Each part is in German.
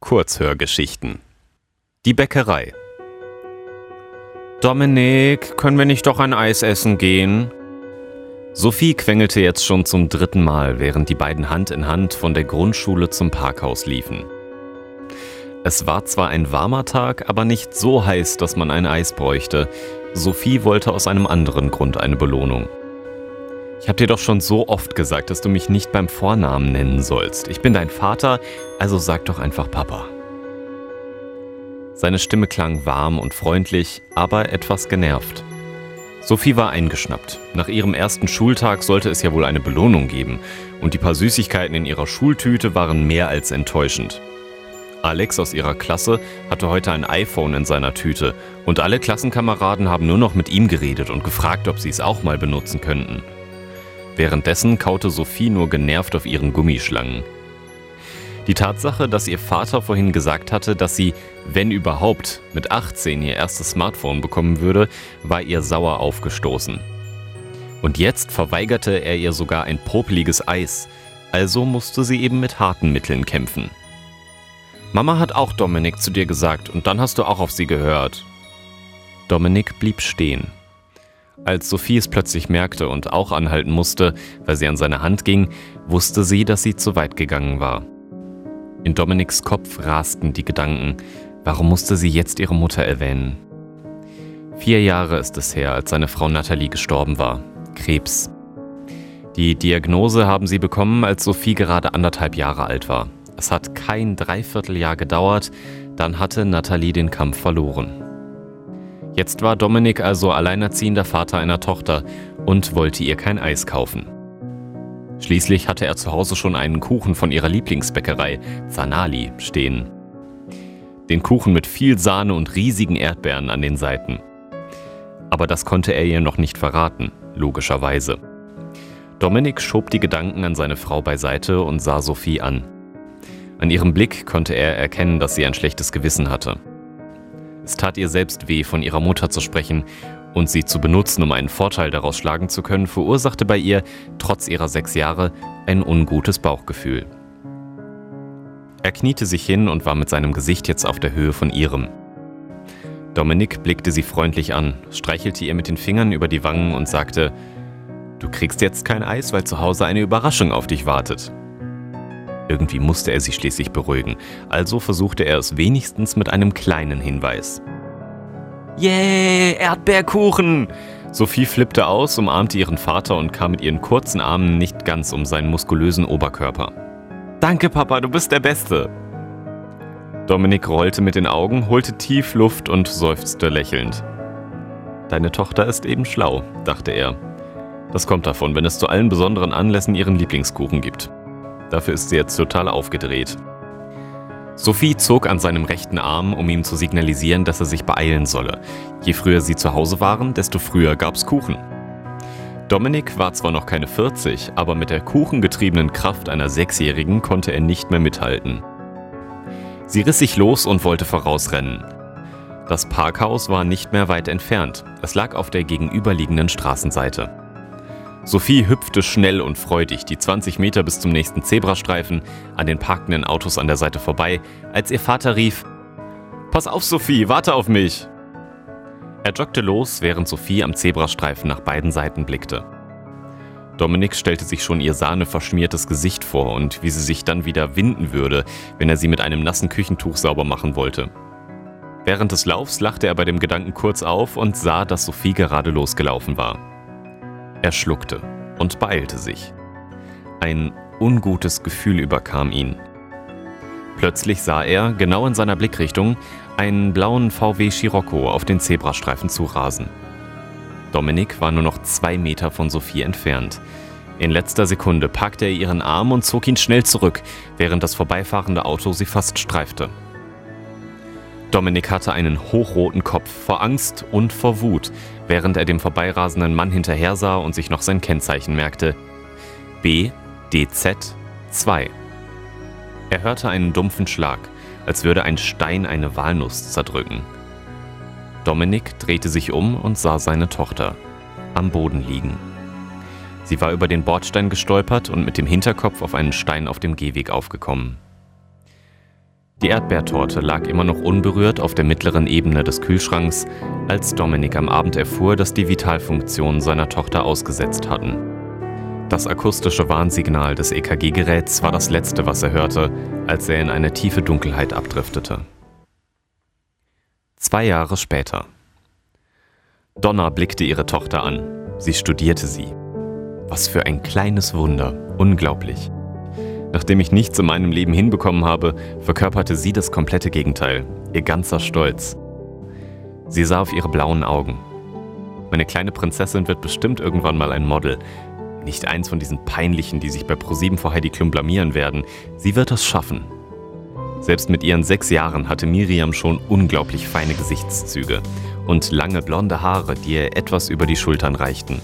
Kurzhörgeschichten. Die Bäckerei. Dominik, können wir nicht doch ein Eis essen gehen? Sophie quengelte jetzt schon zum dritten Mal, während die beiden Hand in Hand von der Grundschule zum Parkhaus liefen. Es war zwar ein warmer Tag, aber nicht so heiß, dass man ein Eis bräuchte. Sophie wollte aus einem anderen Grund eine Belohnung. Ich habe dir doch schon so oft gesagt, dass du mich nicht beim Vornamen nennen sollst. Ich bin dein Vater, also sag doch einfach Papa. Seine Stimme klang warm und freundlich, aber etwas genervt. Sophie war eingeschnappt. Nach ihrem ersten Schultag sollte es ja wohl eine Belohnung geben, und die paar Süßigkeiten in ihrer Schultüte waren mehr als enttäuschend. Alex aus ihrer Klasse hatte heute ein iPhone in seiner Tüte, und alle Klassenkameraden haben nur noch mit ihm geredet und gefragt, ob sie es auch mal benutzen könnten. Währenddessen kaute Sophie nur genervt auf ihren Gummischlangen. Die Tatsache, dass ihr Vater vorhin gesagt hatte, dass sie, wenn überhaupt, mit 18 ihr erstes Smartphone bekommen würde, war ihr sauer aufgestoßen. Und jetzt verweigerte er ihr sogar ein popeliges Eis, also musste sie eben mit harten Mitteln kämpfen. Mama hat auch Dominik zu dir gesagt und dann hast du auch auf sie gehört. Dominik blieb stehen. Als Sophie es plötzlich merkte und auch anhalten musste, weil sie an seine Hand ging, wusste sie, dass sie zu weit gegangen war. In Dominiks Kopf rasten die Gedanken, warum musste sie jetzt ihre Mutter erwähnen? Vier Jahre ist es her, als seine Frau Natalie gestorben war. Krebs. Die Diagnose haben sie bekommen, als Sophie gerade anderthalb Jahre alt war. Es hat kein Dreivierteljahr gedauert, dann hatte Natalie den Kampf verloren. Jetzt war Dominik also alleinerziehender Vater einer Tochter und wollte ihr kein Eis kaufen. Schließlich hatte er zu Hause schon einen Kuchen von ihrer Lieblingsbäckerei, Zanali, stehen. Den Kuchen mit viel Sahne und riesigen Erdbeeren an den Seiten. Aber das konnte er ihr noch nicht verraten, logischerweise. Dominik schob die Gedanken an seine Frau beiseite und sah Sophie an. An ihrem Blick konnte er erkennen, dass sie ein schlechtes Gewissen hatte. Es tat ihr selbst weh, von ihrer Mutter zu sprechen, und sie zu benutzen, um einen Vorteil daraus schlagen zu können, verursachte bei ihr, trotz ihrer sechs Jahre, ein ungutes Bauchgefühl. Er kniete sich hin und war mit seinem Gesicht jetzt auf der Höhe von ihrem. Dominik blickte sie freundlich an, streichelte ihr mit den Fingern über die Wangen und sagte, Du kriegst jetzt kein Eis, weil zu Hause eine Überraschung auf dich wartet. Irgendwie musste er sie schließlich beruhigen, also versuchte er es wenigstens mit einem kleinen Hinweis. Yay, Erdbeerkuchen! Sophie flippte aus, umarmte ihren Vater und kam mit ihren kurzen Armen nicht ganz um seinen muskulösen Oberkörper. Danke, Papa, du bist der Beste! Dominik rollte mit den Augen, holte tief Luft und seufzte lächelnd. Deine Tochter ist eben schlau, dachte er. Das kommt davon, wenn es zu allen besonderen Anlässen ihren Lieblingskuchen gibt. Dafür ist sie jetzt total aufgedreht. Sophie zog an seinem rechten Arm, um ihm zu signalisieren, dass er sich beeilen solle. Je früher sie zu Hause waren, desto früher gab's Kuchen. Dominik war zwar noch keine 40, aber mit der kuchengetriebenen Kraft einer Sechsjährigen konnte er nicht mehr mithalten. Sie riss sich los und wollte vorausrennen. Das Parkhaus war nicht mehr weit entfernt. Es lag auf der gegenüberliegenden Straßenseite. Sophie hüpfte schnell und freudig die 20 Meter bis zum nächsten Zebrastreifen an den parkenden Autos an der Seite vorbei, als ihr Vater rief: Pass auf, Sophie, warte auf mich! Er joggte los, während Sophie am Zebrastreifen nach beiden Seiten blickte. Dominik stellte sich schon ihr sahneverschmiertes Gesicht vor und wie sie sich dann wieder winden würde, wenn er sie mit einem nassen Küchentuch sauber machen wollte. Während des Laufs lachte er bei dem Gedanken kurz auf und sah, dass Sophie gerade losgelaufen war. Er schluckte und beeilte sich. Ein ungutes Gefühl überkam ihn. Plötzlich sah er, genau in seiner Blickrichtung, einen blauen VW Scirocco auf den Zebrastreifen zurasen. Dominik war nur noch zwei Meter von Sophie entfernt. In letzter Sekunde packte er ihren Arm und zog ihn schnell zurück, während das vorbeifahrende Auto sie fast streifte. Dominik hatte einen hochroten Kopf vor Angst und vor Wut, während er dem vorbeirasenden Mann hinterher sah und sich noch sein Kennzeichen merkte. BDZ 2. Er hörte einen dumpfen Schlag, als würde ein Stein eine Walnuss zerdrücken. Dominik drehte sich um und sah seine Tochter am Boden liegen. Sie war über den Bordstein gestolpert und mit dem Hinterkopf auf einen Stein auf dem Gehweg aufgekommen. Die Erdbeertorte lag immer noch unberührt auf der mittleren Ebene des Kühlschranks, als Dominik am Abend erfuhr, dass die Vitalfunktionen seiner Tochter ausgesetzt hatten. Das akustische Warnsignal des EKG-Geräts war das letzte, was er hörte, als er in eine tiefe Dunkelheit abdriftete. Zwei Jahre später. Donna blickte ihre Tochter an. Sie studierte sie. Was für ein kleines Wunder. Unglaublich. Nachdem ich nichts in meinem Leben hinbekommen habe, verkörperte sie das komplette Gegenteil, ihr ganzer Stolz. Sie sah auf ihre blauen Augen. Meine kleine Prinzessin wird bestimmt irgendwann mal ein Model. Nicht eins von diesen peinlichen, die sich bei ProSieben vor Heidi Klum blamieren werden. Sie wird es schaffen. Selbst mit ihren sechs Jahren hatte Miriam schon unglaublich feine Gesichtszüge und lange blonde Haare, die ihr etwas über die Schultern reichten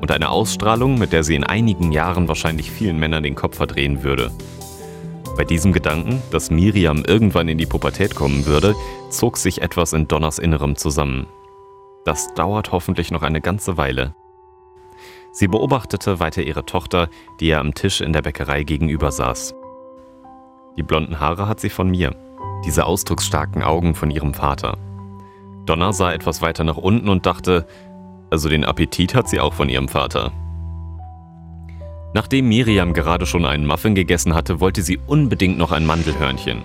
und eine Ausstrahlung, mit der sie in einigen Jahren wahrscheinlich vielen Männern den Kopf verdrehen würde. Bei diesem Gedanken, dass Miriam irgendwann in die Pubertät kommen würde, zog sich etwas in Donners Innerem zusammen. Das dauert hoffentlich noch eine ganze Weile. Sie beobachtete weiter ihre Tochter, die ihr am Tisch in der Bäckerei gegenüber saß. Die blonden Haare hat sie von mir, diese ausdrucksstarken Augen von ihrem Vater. Donna sah etwas weiter nach unten und dachte, also den Appetit hat sie auch von ihrem Vater. Nachdem Miriam gerade schon einen Muffin gegessen hatte, wollte sie unbedingt noch ein Mandelhörnchen.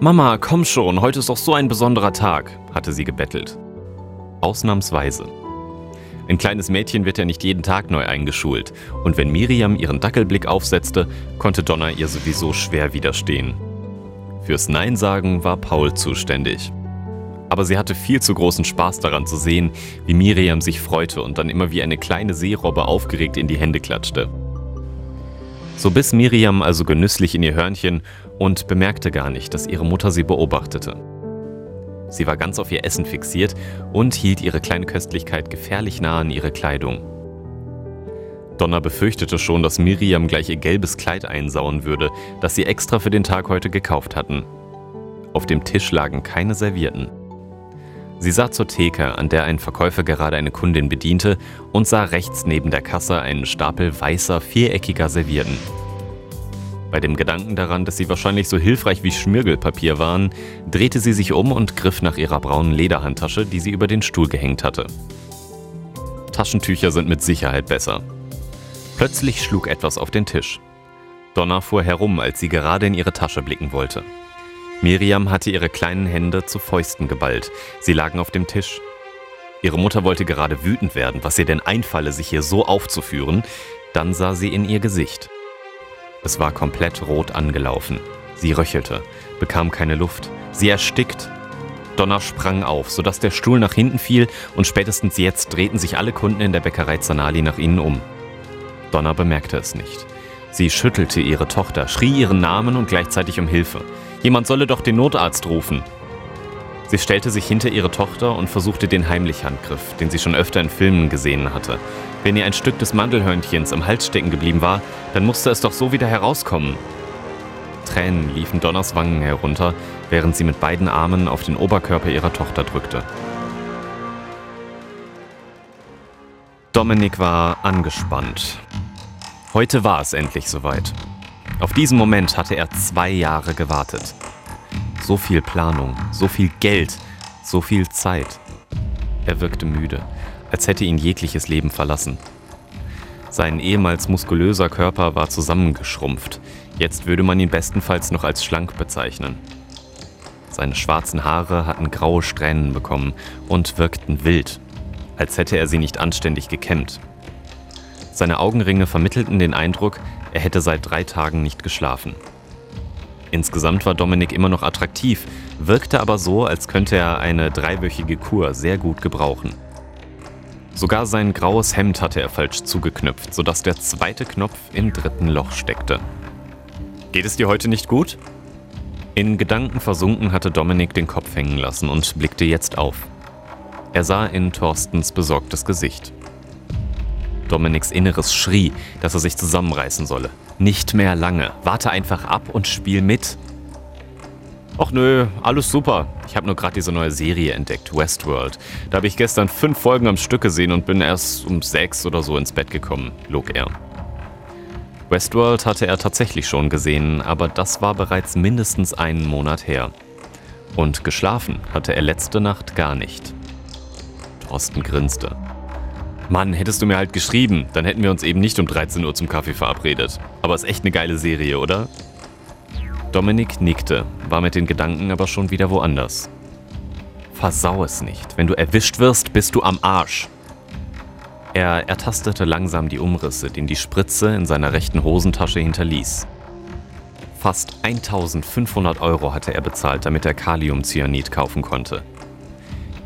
Mama, komm schon, heute ist doch so ein besonderer Tag, hatte sie gebettelt. Ausnahmsweise. Ein kleines Mädchen wird ja nicht jeden Tag neu eingeschult, und wenn Miriam ihren Dackelblick aufsetzte, konnte Donna ihr sowieso schwer widerstehen. Fürs Nein sagen war Paul zuständig aber sie hatte viel zu großen Spaß daran zu sehen, wie Miriam sich freute und dann immer wie eine kleine Seerobbe aufgeregt in die Hände klatschte. So biss Miriam also genüsslich in ihr Hörnchen und bemerkte gar nicht, dass ihre Mutter sie beobachtete. Sie war ganz auf ihr Essen fixiert und hielt ihre kleine Köstlichkeit gefährlich nah an ihre Kleidung. Donna befürchtete schon, dass Miriam gleich ihr gelbes Kleid einsauen würde, das sie extra für den Tag heute gekauft hatten. Auf dem Tisch lagen keine Servierten. Sie sah zur Theke, an der ein Verkäufer gerade eine Kundin bediente, und sah rechts neben der Kasse einen Stapel weißer, viereckiger Servierten. Bei dem Gedanken daran, dass sie wahrscheinlich so hilfreich wie Schmirgelpapier waren, drehte sie sich um und griff nach ihrer braunen Lederhandtasche, die sie über den Stuhl gehängt hatte. Taschentücher sind mit Sicherheit besser. Plötzlich schlug etwas auf den Tisch. Donna fuhr herum, als sie gerade in ihre Tasche blicken wollte. Miriam hatte ihre kleinen Hände zu Fäusten geballt. Sie lagen auf dem Tisch. Ihre Mutter wollte gerade wütend werden, was ihr denn einfalle, sich hier so aufzuführen. Dann sah sie in ihr Gesicht. Es war komplett rot angelaufen. Sie röchelte, bekam keine Luft. Sie erstickt. Donner sprang auf, sodass der Stuhl nach hinten fiel und spätestens jetzt drehten sich alle Kunden in der Bäckerei Zanali nach ihnen um. Donner bemerkte es nicht. Sie schüttelte ihre Tochter, schrie ihren Namen und gleichzeitig um Hilfe. Jemand solle doch den Notarzt rufen. Sie stellte sich hinter ihre Tochter und versuchte den Heimlichhandgriff, den sie schon öfter in Filmen gesehen hatte. Wenn ihr ein Stück des Mandelhörnchens im Hals stecken geblieben war, dann musste es doch so wieder herauskommen. Tränen liefen Donners Wangen herunter, während sie mit beiden Armen auf den Oberkörper ihrer Tochter drückte. Dominik war angespannt. Heute war es endlich soweit. Auf diesen Moment hatte er zwei Jahre gewartet. So viel Planung, so viel Geld, so viel Zeit. Er wirkte müde, als hätte ihn jegliches Leben verlassen. Sein ehemals muskulöser Körper war zusammengeschrumpft. Jetzt würde man ihn bestenfalls noch als schlank bezeichnen. Seine schwarzen Haare hatten graue Strähnen bekommen und wirkten wild, als hätte er sie nicht anständig gekämmt. Seine Augenringe vermittelten den Eindruck, er hätte seit drei Tagen nicht geschlafen. Insgesamt war Dominik immer noch attraktiv, wirkte aber so, als könnte er eine dreiwöchige Kur sehr gut gebrauchen. Sogar sein graues Hemd hatte er falsch zugeknüpft, sodass der zweite Knopf im dritten Loch steckte. Geht es dir heute nicht gut? In Gedanken versunken hatte Dominik den Kopf hängen lassen und blickte jetzt auf. Er sah in Thorstens besorgtes Gesicht. Dominiks Inneres schrie, dass er sich zusammenreißen solle. Nicht mehr lange. Warte einfach ab und spiel mit. Ach nö, alles super. Ich habe nur gerade diese neue Serie entdeckt, Westworld. Da habe ich gestern fünf Folgen am Stück gesehen und bin erst um sechs oder so ins Bett gekommen, log er. Westworld hatte er tatsächlich schon gesehen, aber das war bereits mindestens einen Monat her. Und geschlafen hatte er letzte Nacht gar nicht. Thorsten grinste. Mann, hättest du mir halt geschrieben, dann hätten wir uns eben nicht um 13 Uhr zum Kaffee verabredet. Aber ist echt eine geile Serie, oder? Dominik nickte, war mit den Gedanken aber schon wieder woanders. Versau es nicht. Wenn du erwischt wirst, bist du am Arsch. Er ertastete langsam die Umrisse, den die Spritze in seiner rechten Hosentasche hinterließ. Fast 1500 Euro hatte er bezahlt, damit er Kaliumcyanid kaufen konnte.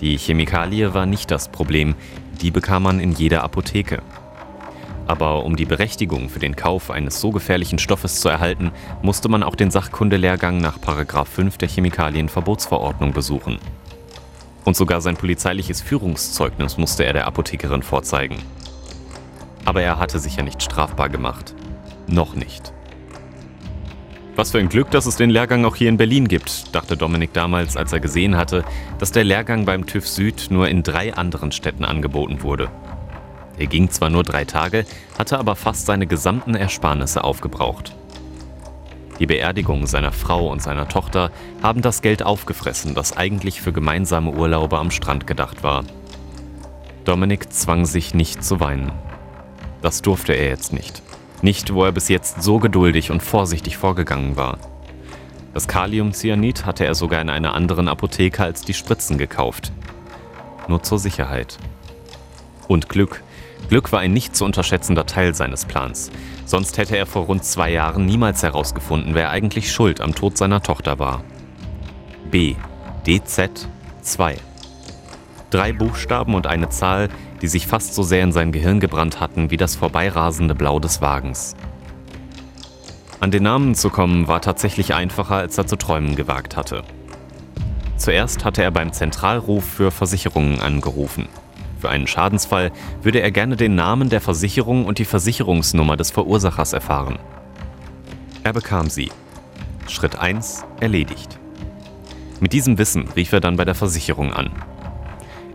Die Chemikalie war nicht das Problem, die bekam man in jeder Apotheke. Aber um die Berechtigung für den Kauf eines so gefährlichen Stoffes zu erhalten, musste man auch den Sachkundelehrgang nach 5 der Chemikalienverbotsverordnung besuchen. Und sogar sein polizeiliches Führungszeugnis musste er der Apothekerin vorzeigen. Aber er hatte sich ja nicht strafbar gemacht. Noch nicht. Was für ein Glück, dass es den Lehrgang auch hier in Berlin gibt, dachte Dominik damals, als er gesehen hatte, dass der Lehrgang beim TÜV Süd nur in drei anderen Städten angeboten wurde. Er ging zwar nur drei Tage, hatte aber fast seine gesamten Ersparnisse aufgebraucht. Die Beerdigung seiner Frau und seiner Tochter haben das Geld aufgefressen, das eigentlich für gemeinsame Urlaube am Strand gedacht war. Dominik zwang sich nicht zu weinen. Das durfte er jetzt nicht. Nicht, wo er bis jetzt so geduldig und vorsichtig vorgegangen war. Das Kaliumcyanid hatte er sogar in einer anderen Apotheke als die Spritzen gekauft. Nur zur Sicherheit. Und Glück. Glück war ein nicht zu unterschätzender Teil seines Plans. Sonst hätte er vor rund zwei Jahren niemals herausgefunden, wer eigentlich schuld am Tod seiner Tochter war. B. DZ 2. Drei Buchstaben und eine Zahl, die sich fast so sehr in sein Gehirn gebrannt hatten wie das vorbeirasende Blau des Wagens. An den Namen zu kommen war tatsächlich einfacher, als er zu träumen gewagt hatte. Zuerst hatte er beim Zentralruf für Versicherungen angerufen. Für einen Schadensfall würde er gerne den Namen der Versicherung und die Versicherungsnummer des Verursachers erfahren. Er bekam sie. Schritt 1 erledigt. Mit diesem Wissen rief er dann bei der Versicherung an.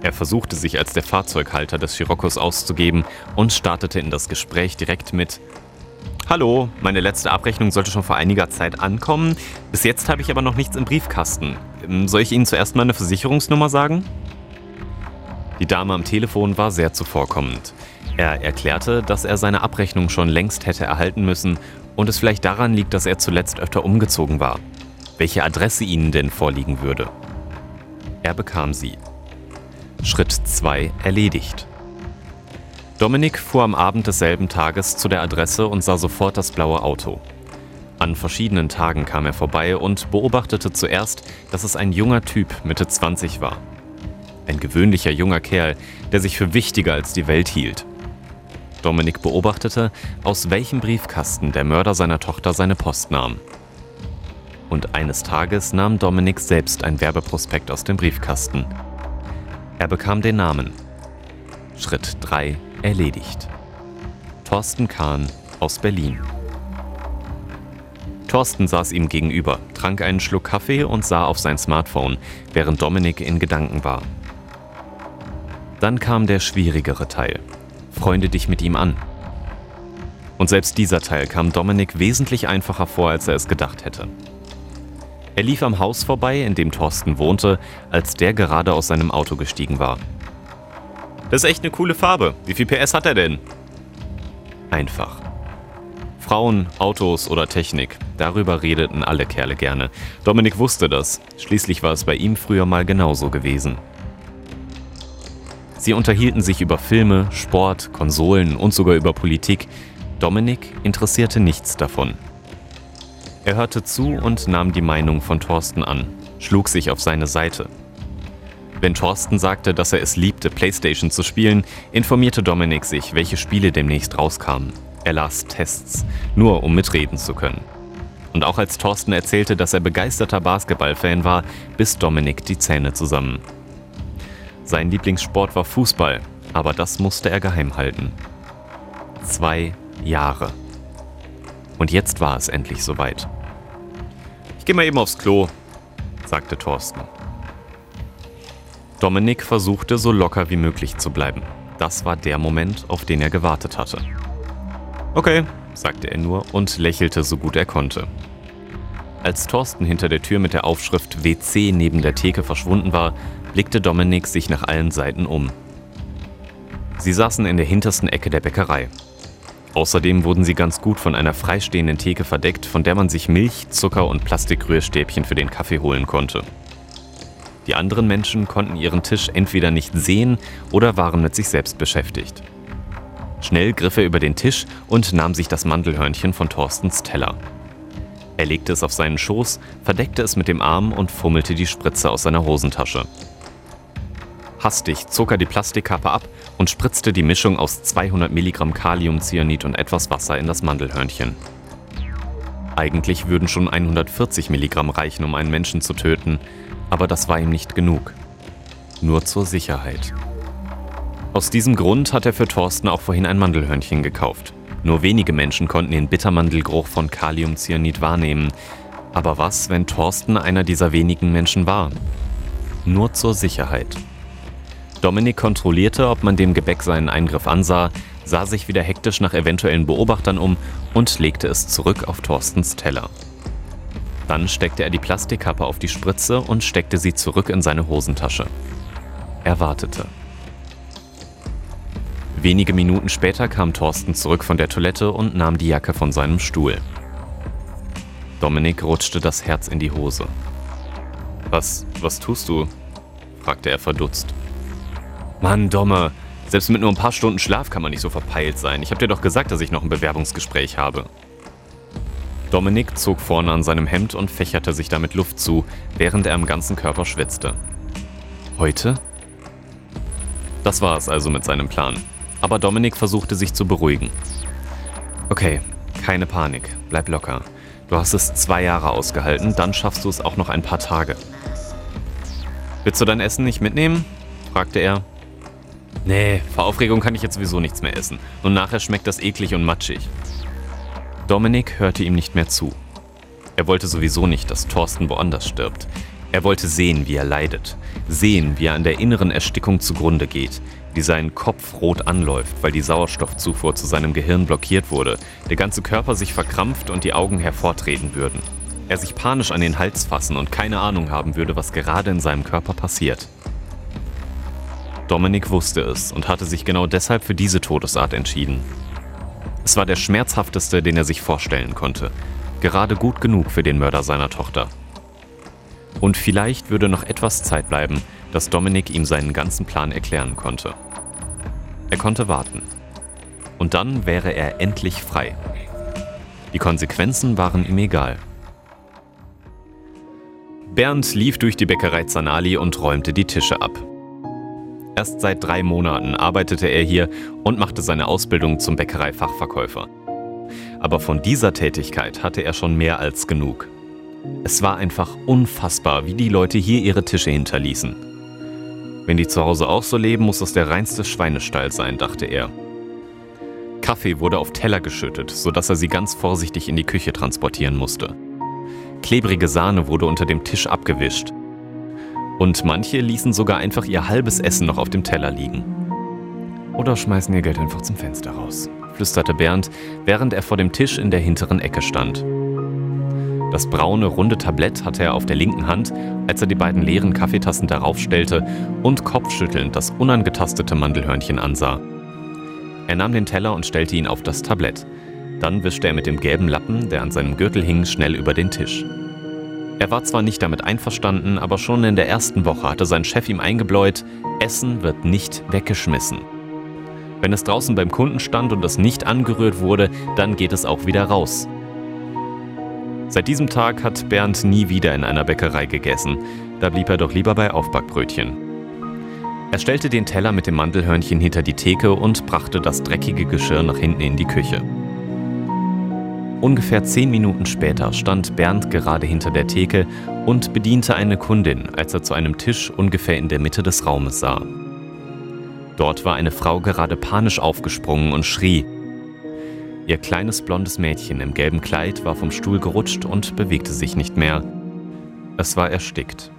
Er versuchte sich als der Fahrzeughalter des Scirocco's auszugeben und startete in das Gespräch direkt mit Hallo, meine letzte Abrechnung sollte schon vor einiger Zeit ankommen. Bis jetzt habe ich aber noch nichts im Briefkasten. Ähm, soll ich Ihnen zuerst meine Versicherungsnummer sagen? Die Dame am Telefon war sehr zuvorkommend. Er erklärte, dass er seine Abrechnung schon längst hätte erhalten müssen und es vielleicht daran liegt, dass er zuletzt öfter umgezogen war. Welche Adresse Ihnen denn vorliegen würde. Er bekam sie. Schritt 2 erledigt. Dominik fuhr am Abend desselben Tages zu der Adresse und sah sofort das blaue Auto. An verschiedenen Tagen kam er vorbei und beobachtete zuerst, dass es ein junger Typ Mitte 20 war. Ein gewöhnlicher junger Kerl, der sich für wichtiger als die Welt hielt. Dominik beobachtete, aus welchem Briefkasten der Mörder seiner Tochter seine Post nahm. Und eines Tages nahm Dominik selbst ein Werbeprospekt aus dem Briefkasten. Er bekam den Namen. Schritt 3 erledigt. Thorsten Kahn aus Berlin. Thorsten saß ihm gegenüber, trank einen Schluck Kaffee und sah auf sein Smartphone, während Dominik in Gedanken war. Dann kam der schwierigere Teil. Freunde dich mit ihm an. Und selbst dieser Teil kam Dominik wesentlich einfacher vor, als er es gedacht hätte. Er lief am Haus vorbei, in dem Thorsten wohnte, als der gerade aus seinem Auto gestiegen war. Das ist echt eine coole Farbe. Wie viel PS hat er denn? Einfach. Frauen, Autos oder Technik, darüber redeten alle Kerle gerne. Dominik wusste das. Schließlich war es bei ihm früher mal genauso gewesen. Sie unterhielten sich über Filme, Sport, Konsolen und sogar über Politik. Dominik interessierte nichts davon. Er hörte zu und nahm die Meinung von Thorsten an, schlug sich auf seine Seite. Wenn Thorsten sagte, dass er es liebte, Playstation zu spielen, informierte Dominik sich, welche Spiele demnächst rauskamen. Er las Tests, nur um mitreden zu können. Und auch als Thorsten erzählte, dass er begeisterter Basketballfan war, biss Dominik die Zähne zusammen. Sein Lieblingssport war Fußball, aber das musste er geheim halten. Zwei Jahre. Und jetzt war es endlich soweit. Ich gehe mal eben aufs Klo, sagte Thorsten. Dominik versuchte so locker wie möglich zu bleiben. Das war der Moment, auf den er gewartet hatte. Okay, sagte er nur und lächelte so gut er konnte. Als Thorsten hinter der Tür mit der Aufschrift WC neben der Theke verschwunden war, blickte Dominik sich nach allen Seiten um. Sie saßen in der hintersten Ecke der Bäckerei. Außerdem wurden sie ganz gut von einer freistehenden Theke verdeckt, von der man sich Milch, Zucker und Plastikrührstäbchen für den Kaffee holen konnte. Die anderen Menschen konnten ihren Tisch entweder nicht sehen oder waren mit sich selbst beschäftigt. Schnell griff er über den Tisch und nahm sich das Mandelhörnchen von Thorstens Teller. Er legte es auf seinen Schoß, verdeckte es mit dem Arm und fummelte die Spritze aus seiner Hosentasche. Hastig zog er die Plastikkappe ab und spritzte die Mischung aus 200 Milligramm Kaliumcyanid und etwas Wasser in das Mandelhörnchen. Eigentlich würden schon 140 Milligramm reichen, um einen Menschen zu töten, aber das war ihm nicht genug. Nur zur Sicherheit. Aus diesem Grund hat er für Thorsten auch vorhin ein Mandelhörnchen gekauft. Nur wenige Menschen konnten den Bittermandelgeruch von Kaliumcyanid wahrnehmen. Aber was, wenn Thorsten einer dieser wenigen Menschen war? Nur zur Sicherheit. Dominik kontrollierte, ob man dem Gebäck seinen Eingriff ansah, sah sich wieder hektisch nach eventuellen Beobachtern um und legte es zurück auf Thorstens Teller. Dann steckte er die Plastikkappe auf die Spritze und steckte sie zurück in seine Hosentasche. Er wartete. Wenige Minuten später kam Thorsten zurück von der Toilette und nahm die Jacke von seinem Stuhl. Dominik rutschte das Herz in die Hose. Was, was tust du? fragte er verdutzt. Mann, Domme, selbst mit nur ein paar Stunden Schlaf kann man nicht so verpeilt sein. Ich hab dir doch gesagt, dass ich noch ein Bewerbungsgespräch habe. Dominik zog vorne an seinem Hemd und fächerte sich damit Luft zu, während er am ganzen Körper schwitzte. Heute? Das war es also mit seinem Plan. Aber Dominik versuchte sich zu beruhigen. Okay, keine Panik, bleib locker. Du hast es zwei Jahre ausgehalten, dann schaffst du es auch noch ein paar Tage. Willst du dein Essen nicht mitnehmen? fragte er. Nee, vor Aufregung kann ich jetzt sowieso nichts mehr essen. Und nachher schmeckt das eklig und matschig. Dominik hörte ihm nicht mehr zu. Er wollte sowieso nicht, dass Thorsten woanders stirbt. Er wollte sehen, wie er leidet. Sehen, wie er an der inneren Erstickung zugrunde geht. Wie sein Kopf rot anläuft, weil die Sauerstoffzufuhr zu seinem Gehirn blockiert wurde. Der ganze Körper sich verkrampft und die Augen hervortreten würden. Er sich panisch an den Hals fassen und keine Ahnung haben würde, was gerade in seinem Körper passiert. Dominik wusste es und hatte sich genau deshalb für diese Todesart entschieden. Es war der schmerzhafteste, den er sich vorstellen konnte. Gerade gut genug für den Mörder seiner Tochter. Und vielleicht würde noch etwas Zeit bleiben, dass Dominik ihm seinen ganzen Plan erklären konnte. Er konnte warten. Und dann wäre er endlich frei. Die Konsequenzen waren ihm egal. Bernd lief durch die Bäckerei Zanali und räumte die Tische ab. Erst seit drei Monaten arbeitete er hier und machte seine Ausbildung zum Bäckereifachverkäufer. Aber von dieser Tätigkeit hatte er schon mehr als genug. Es war einfach unfassbar, wie die Leute hier ihre Tische hinterließen. Wenn die zu Hause auch so leben, muss das der reinste Schweinestall sein, dachte er. Kaffee wurde auf Teller geschüttet, sodass er sie ganz vorsichtig in die Küche transportieren musste. Klebrige Sahne wurde unter dem Tisch abgewischt. Und manche ließen sogar einfach ihr halbes Essen noch auf dem Teller liegen. Oder schmeißen ihr Geld einfach zum Fenster raus, flüsterte Bernd, während er vor dem Tisch in der hinteren Ecke stand. Das braune, runde Tablett hatte er auf der linken Hand, als er die beiden leeren Kaffeetassen darauf stellte und kopfschüttelnd das unangetastete Mandelhörnchen ansah. Er nahm den Teller und stellte ihn auf das Tablett. Dann wischte er mit dem gelben Lappen, der an seinem Gürtel hing, schnell über den Tisch. Er war zwar nicht damit einverstanden, aber schon in der ersten Woche hatte sein Chef ihm eingebläut, Essen wird nicht weggeschmissen. Wenn es draußen beim Kunden stand und es nicht angerührt wurde, dann geht es auch wieder raus. Seit diesem Tag hat Bernd nie wieder in einer Bäckerei gegessen, da blieb er doch lieber bei Aufbackbrötchen. Er stellte den Teller mit dem Mandelhörnchen hinter die Theke und brachte das dreckige Geschirr nach hinten in die Küche. Ungefähr zehn Minuten später stand Bernd gerade hinter der Theke und bediente eine Kundin, als er zu einem Tisch ungefähr in der Mitte des Raumes sah. Dort war eine Frau gerade panisch aufgesprungen und schrie. Ihr kleines blondes Mädchen im gelben Kleid war vom Stuhl gerutscht und bewegte sich nicht mehr. Es war erstickt.